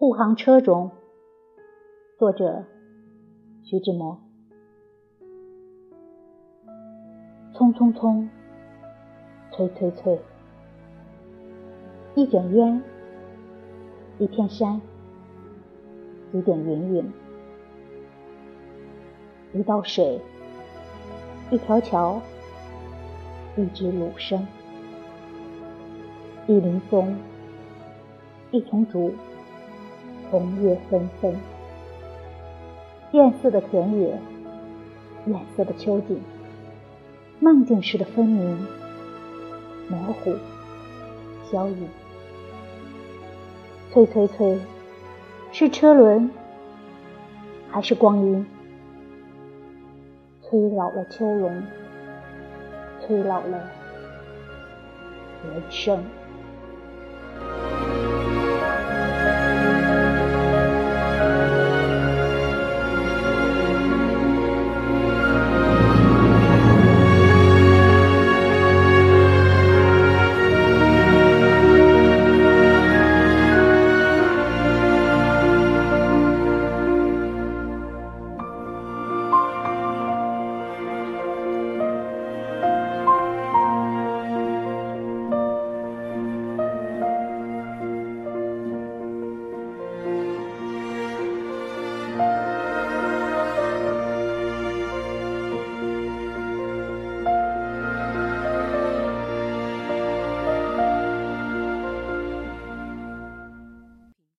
护航车中，作者徐志摩。匆匆匆，催催催，一卷烟，一片山，几点云云，一道水，一条桥，一只芦笙，一林松，一丛竹。红叶纷纷，艳色的田野，艳色的秋景，梦境似的分明、模糊、消隐。催催催，是车轮还是光阴？催老了秋容，催老了人生。